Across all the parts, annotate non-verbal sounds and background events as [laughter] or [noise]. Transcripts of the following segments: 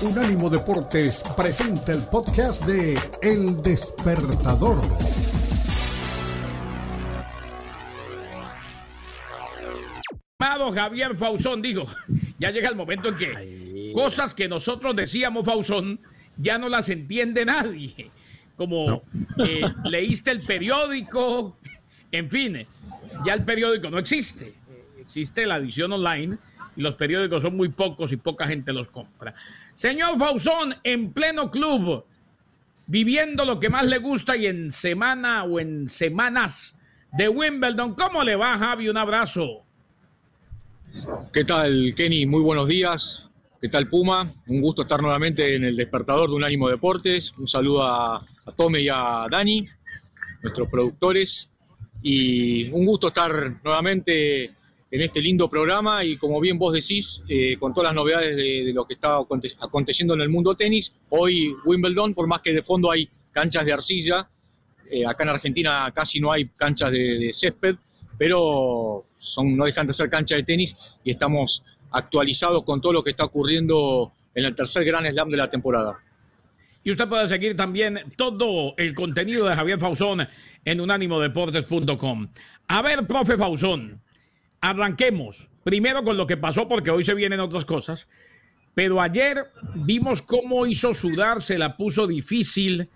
Unánimo Deportes presenta el podcast de El Despertador. Amado Javier Fausón, digo, ya llega el momento en que cosas que nosotros decíamos, Fausón, ya no las entiende nadie. Como eh, leíste el periódico, en fin, ya el periódico no existe. Existe la edición online los periódicos son muy pocos y poca gente los compra. Señor Fausón, en pleno club, viviendo lo que más le gusta y en semana o en semanas de Wimbledon, ¿cómo le va, Javi? Un abrazo. ¿Qué tal, Kenny? Muy buenos días. ¿Qué tal, Puma? Un gusto estar nuevamente en el despertador de un ánimo Deportes. Un saludo a, a Tome y a Dani, nuestros productores. Y un gusto estar nuevamente en este lindo programa y como bien vos decís, eh, con todas las novedades de, lo que está aconteciendo en el mundo tenis, hoy Wimbledon, por más que de fondo hay canchas de arcilla, eh, acá en Argentina casi no hay canchas de, césped, pero son, no dejan de ser canchas de tenis y estamos actualizados con todo lo que está ocurriendo en el tercer Gran Slam de la temporada. Y usted puede seguir también todo el contenido de Javier Fausón en unánimodeportes.com. A ver, profe Fausón, arranquemos primero con lo que pasó porque hoy se vienen otras cosas. Pero ayer vimos cómo hizo sudar, se la puso difícil.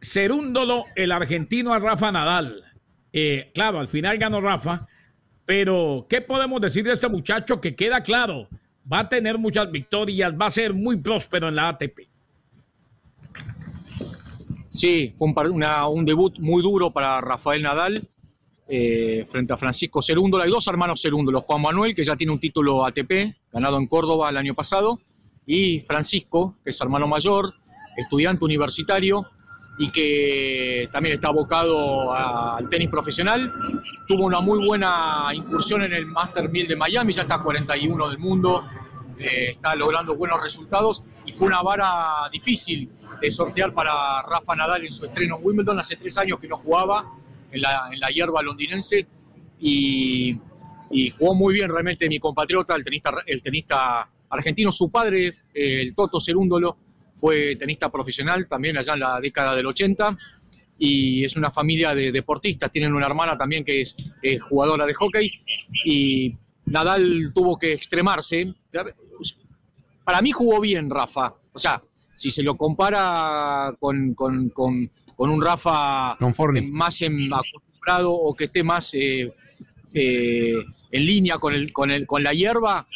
Serúndolo, el argentino a Rafa Nadal. Eh, claro, al final ganó Rafa, pero ¿qué podemos decir de este muchacho que queda claro? Va a tener muchas victorias, va a ser muy próspero en la ATP. Sí, fue un, debut muy duro para Rafael Nadal eh, frente a Francisco Cerúndola. Hay dos hermanos Cerúndola, Juan Manuel, que ya tiene un título ATP, ganado en Córdoba el año pasado, y Francisco, que es hermano mayor, estudiante universitario, y que también está abocado al tenis profesional. Tuvo una muy buena incursión en el Master 1000 de Miami, ya está 41 del mundo, eh, está logrando buenos resultados y fue una vara difícil de sortear para Rafa Nadal en su estreno en Wimbledon. Hace tres años que no jugaba en la, en la hierba londinense y, jugó muy bien realmente mi compatriota, el tenista, el tenista argentino. Su padre, eh, el Toto Cerúndolo, fue tenista profesional también allá en la década del 80 y es una familia de deportistas. Tienen una hermana también que es jugadora de hockey y Nadal tuvo que extremarse. Para mí jugó bien Rafa. O sea, si se lo compara con, con, con, un Rafa más acostumbrado o que esté más eh, eh, en línea con, el, con, el, con la hierba,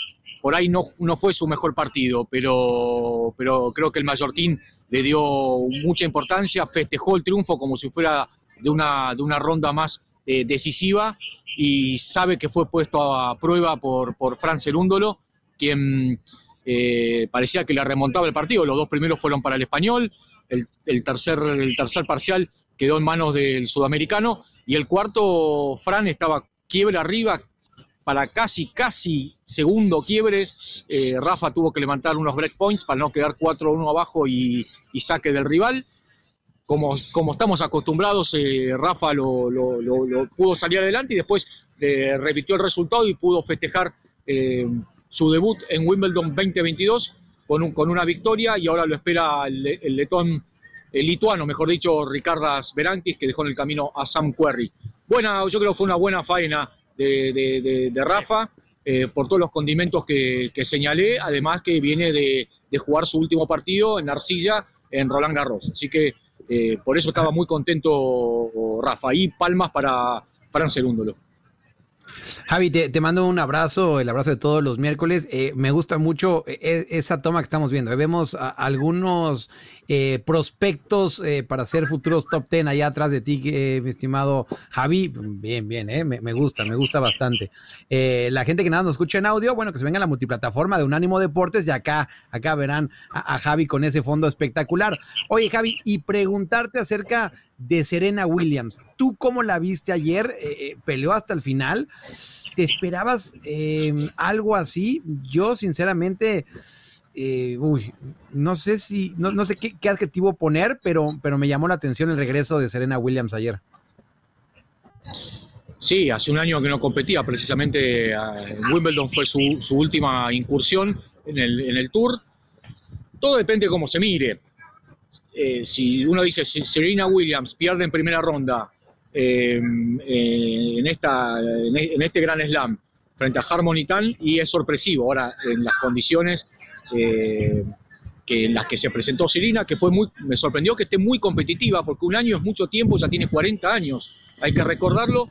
por ahí no, no fue su mejor partido, pero, pero creo que el Mallorquín le dio mucha importancia, festejó el triunfo como si fuera de una, de una ronda más eh, decisiva y sabe que fue puesto a prueba por, por Fran Cerúndolo, quien eh, parecía que le remontaba el partido. Los dos primeros fueron para el español, el, tercer, el tercer parcial quedó en manos del sudamericano y el cuarto, Fran estaba quiebre arriba, para casi, casi segundo quiebre, eh, Rafa tuvo que levantar unos breakpoints para no quedar 4-1 abajo y, saque del rival. Como, como estamos acostumbrados, eh, Rafa lo, pudo salir adelante y después eh, repitió el resultado y pudo festejar su debut en Wimbledon 2022 con, un, con una victoria y ahora lo espera el, letón, el lituano, mejor dicho, Ricardas Berankis, que dejó en el camino a Sam Querrey. Buena, yo creo que fue una buena faena de, Rafa, eh, por todos los condimentos que, señalé, además que viene de, jugar su último partido en Arcilla, en Roland Garros. Así que eh, por eso estaba muy contento Rafa. Y palmas para Fran Segúndolo. Javi, te, mando un abrazo, el abrazo de todos los miércoles. Eh, me gusta mucho eh, esa toma que estamos viendo. Vemos algunos eh, prospectos para ser futuros top ten allá atrás de ti, mi estimado Javi. Bien, bien, me, gusta, me gusta bastante. la gente que nada nos escucha en audio, bueno, que se venga a la multiplataforma de Unánimo Deportes y acá, acá verán a Javi con ese fondo espectacular. Oye, Javi, y preguntarte acerca de Serena Williams. ¿Tú cómo la viste ayer? Eh, eh, ¿Peleó hasta el final? ¿Te esperabas eh, algo así? Yo, sinceramente, uy, no sé si, no, sé qué, adjetivo poner, pero, pero me llamó la atención el regreso de Serena Williams ayer. Sí, hace un año que no competía, precisamente en Wimbledon fue su, última incursión en el, en el Tour todo depende de cómo se mire. Eh, si uno dice si Serena Williams pierde en primera ronda eh, en, esta, en este Gran Slam frente a Harmony Tan y es sorpresivo. Ahora, en las condiciones eh, que en las que se presentó Serena, que fue muy, me sorprendió que esté muy competitiva, porque un año es mucho tiempo, ya tiene 40 años, hay que recordarlo.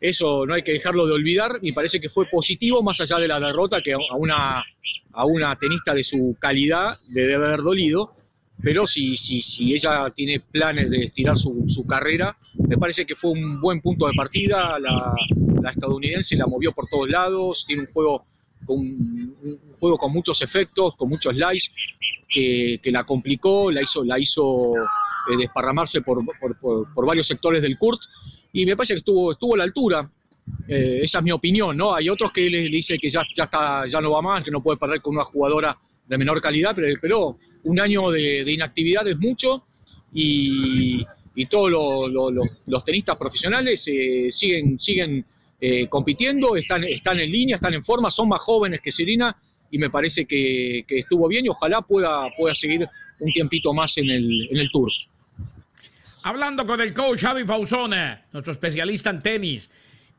Eso no hay que dejarlo de olvidar. Y parece que fue positivo, más allá de la derrota, que a una, a una tenista de su calidad le debe haber dolido, pero si, si, si ella tiene planes de estirar su, su, carrera, me parece que fue un buen punto de partida, la, la estadounidense la movió por todos lados, tiene un juego con, un juego con muchos efectos, con muchos slides, que, que la complicó, la hizo, la hizo eh, desparramarse por, por, por, varios sectores del Kurt, y me parece que estuvo, estuvo a la altura. Eh, esa es mi opinión, ¿no? Hay otros que le, le dicen que ya, ya, está, ya no va más, que no puede perder con una jugadora de menor calidad, pero, pero un año de, de, inactividad es mucho y, y todos lo, lo, lo, los tenistas profesionales eh, siguen, siguen eh, compitiendo, están, están en línea, están en forma, son más jóvenes que Serena y me parece que, que, estuvo bien y ojalá pueda, pueda seguir un tiempito más en el, en el tour. Hablando con el coach Javi Fausone, nuestro especialista en tenis,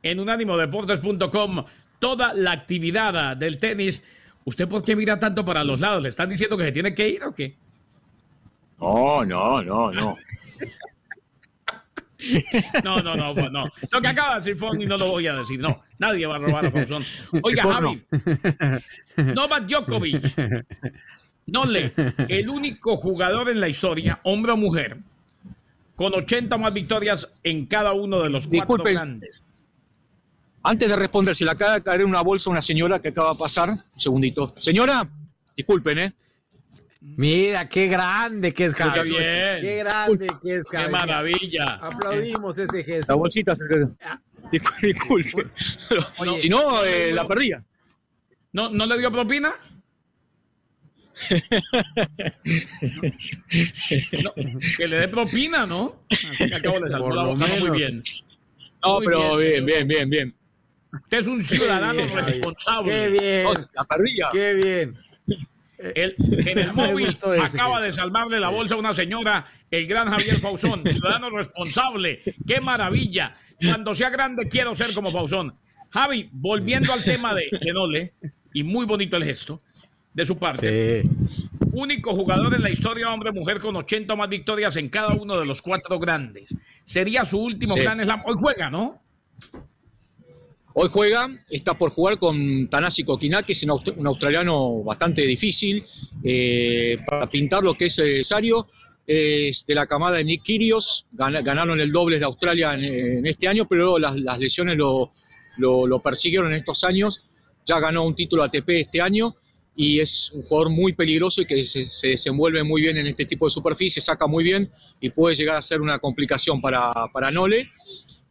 en unánimodeportes.com, toda la actividad del tenis. ¿Usted por qué mira tanto para los lados? ¿Le están diciendo que se tiene que ir o qué? No, no, no, no. No, no, no, no. Lo que acaba de decir Fonny no lo voy a decir. No, nadie va a robar a Fausón. Oiga, Javi, Novak Djokovic, no le, el único jugador en la historia, hombre o mujer, con 80 más victorias en cada uno de los cuatro Disculpe. grandes. Antes de responder, se le acaba de caer en una bolsa a una señora que acaba de pasar. Un segundito. Señora, disculpen, ¿eh? Mira, qué grande que es Qué Javi. bien. Qué grande que es ¡Qué Javi. maravilla! Aplaudimos ese La gesto. bolsita se Discul- Disculpe. [laughs] Oye, si no, eh, la perdía. ¿No, ¿No le dio propina? [laughs] No, que le dé propina, ¿no? Así acabo de salvar la boca, muy bien. No, Muy pero bien. bien, bien, bien, bien. Usted es un ciudadano Qué bien, responsable. Qué bien, No, la perdía. qué bien. El- en el [laughs] móvil acaba de salvarle la bolsa a una señora, el gran Javier Fausón, [laughs] ciudadano responsable. ¡Qué maravilla! Cuando sea grande quiero ser como Fausón. Javi, volviendo al tema de, de Nole, y muy bonito el gesto de su parte. Sí. Único jugador en la historia hombre-mujer con 80 o más victorias en cada uno de los cuatro grandes. Sería su último Sí. gran slam. Hoy juega, ¿no? Hoy juega, está por jugar con Tanasi Kokinakis, un, aust- un australiano bastante difícil. eh, para pintar lo que es necesario, es de la camada de Nick Kyrgios, gan- ganaron el doble de Australia en, este año, pero las, las lesiones lo, lo- persiguieron en estos años. Ya ganó un título ATP este año y es un jugador muy peligroso y que se, se desenvuelve muy bien en este tipo de superficie, saca muy bien y puede llegar a ser una complicación para, para Nole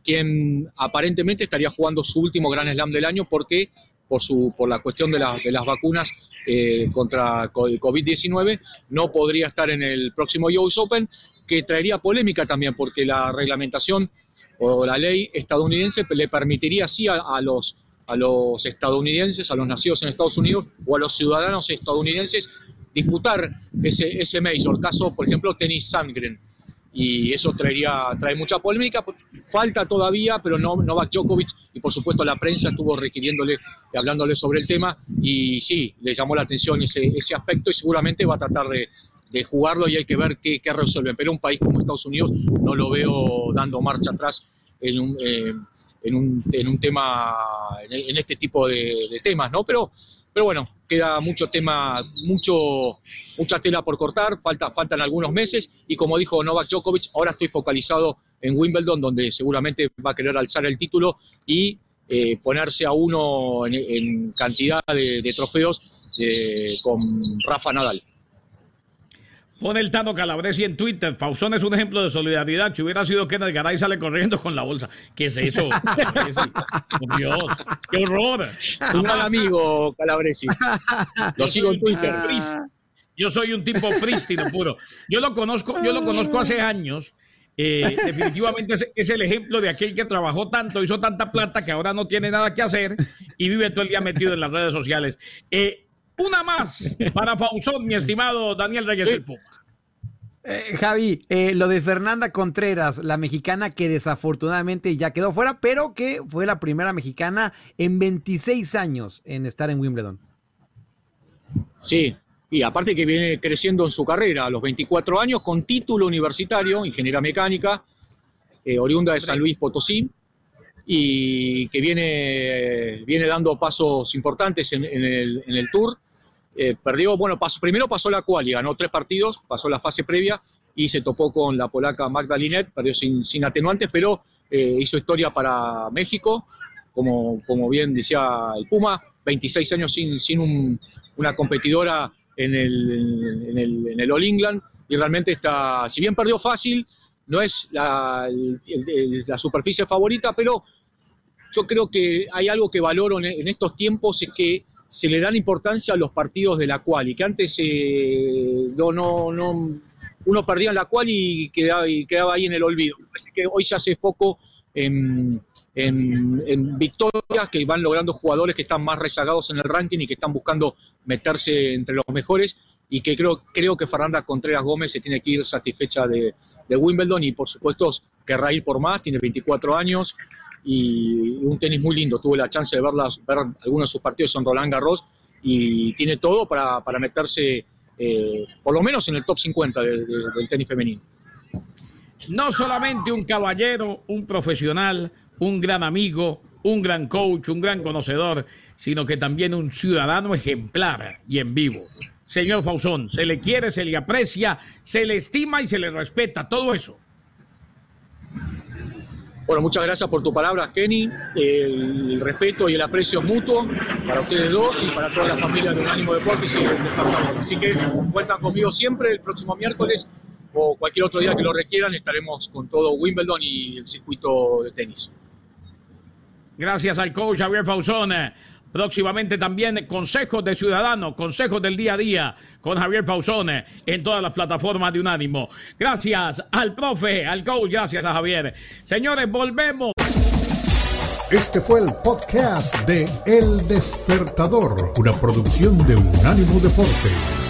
quien aparentemente estaría jugando su último Gran Slam del año porque por, su, por la cuestión de, la- de las vacunas eh, contra co- el COVID-19 no podría estar en el próximo US Open, que traería polémica también porque la reglamentación o la ley estadounidense le permitiría sí a, a los a los estadounidenses, a los nacidos en Estados Unidos o a los ciudadanos estadounidenses disputar ese, ese major, caso por ejemplo Tennis Sandgren y eso traería trae mucha polémica. Falta todavía, pero no Novak Djokovic y por supuesto la prensa estuvo requiriéndole, hablándole sobre el tema y sí, le llamó la atención ese, ese aspecto y seguramente va a tratar de, de jugarlo y hay que ver qué, qué resuelven. Pero un país como Estados Unidos no lo veo dando marcha atrás en un, eh, en un, en un tema, en, en este tipo de, de temas, ¿no? Pero pero bueno, queda mucho tema, mucho, mucha tela por cortar, falta, faltan algunos meses y como dijo Novak Djokovic, ahora estoy focalizado en Wimbledon, donde seguramente va a querer alzar el título y eh, ponerse a uno en, cantidad de, de trofeos eh, con Rafa Nadal. Pone el Tano Calabresi en Twitter. Fausón es un ejemplo de solidaridad. Si hubiera sido Kenneth Garay, sale corriendo con la bolsa. ¿Qué es eso? Por Dios, qué horror. Un gran amigo, Calabresi. Lo sigo en Twitter. Yo soy un tipo prístino puro. Yo lo conozco, yo lo conozco hace años. Eh, definitivamente es, es, el ejemplo de aquel que trabajó tanto, hizo tanta plata que ahora no tiene nada que hacer y vive todo el día metido en las redes sociales. Eh, Una más para Fausón, mi estimado Daniel Reyes el Puma. Eh, Javi, eh, lo de Fernanda Contreras, la mexicana que desafortunadamente ya quedó fuera, pero que fue la primera mexicana en 26 años en estar en Wimbledon. Sí, y aparte que viene creciendo en su carrera a los 24 años con título universitario, ingeniería mecánica, eh, oriunda de San Luis Potosí, y que viene, viene dando pasos importantes en, el, en el, Tour. Eh, perdió, bueno, pasó, primero pasó la quali, ganó tres partidos, pasó la fase previa y se topó con la polaca Magda Linet, perdió sin, sin atenuantes, pero eh, hizo historia para México, como, bien decía el Puma, 26 años sin, una competidora en el, en, en All England y realmente está, si bien perdió fácil, no es la, la superficie favorita, pero yo creo que hay algo que valoro en, estos tiempos, es que se le dan importancia a los partidos de la cual y que antes eh, no, no, no, uno perdía en la cual y quedaba, y quedaba ahí en el olvido. Parece que hoy se hace foco en, victorias que van logrando jugadores que están más rezagados en el ranking y que están buscando meterse entre los mejores y que creo, creo que Fernanda Contreras Gómez se tiene que ir satisfecha de, de Wimbledon y por supuesto querrá ir por más, tiene 24 años y un tenis muy lindo. Tuve la chance de verlas, ver algunos de sus partidos en Roland Garros y tiene todo para, para meterse eh, por lo menos en el top 50 de, de, del tenis femenino. No solamente un caballero, un profesional, un gran amigo, un gran coach, un gran conocedor, sino que también un ciudadano ejemplar y en vivo señor Fausón. Se le quiere, se le aprecia, se le estima y se le respeta, todo eso. Bueno, muchas gracias por tus palabras, Kenny. El respeto y el aprecio mutuo para ustedes dos y para toda la familia de Unánimo Deportes y de Así que cuentan conmigo siempre el próximo miércoles o cualquier otro día que lo requieran. Estaremos con todo Wimbledon y el circuito de tenis. Gracias al coach Javier Fausón. Próximamente también consejos de ciudadanos, consejos del día a día con Javier Pausone en todas las plataformas de Unánimo. Gracias al profe, al coach, gracias a Javier. Señores, volvemos. Este fue el podcast de El Despertador, una producción de Unánimo Deportes.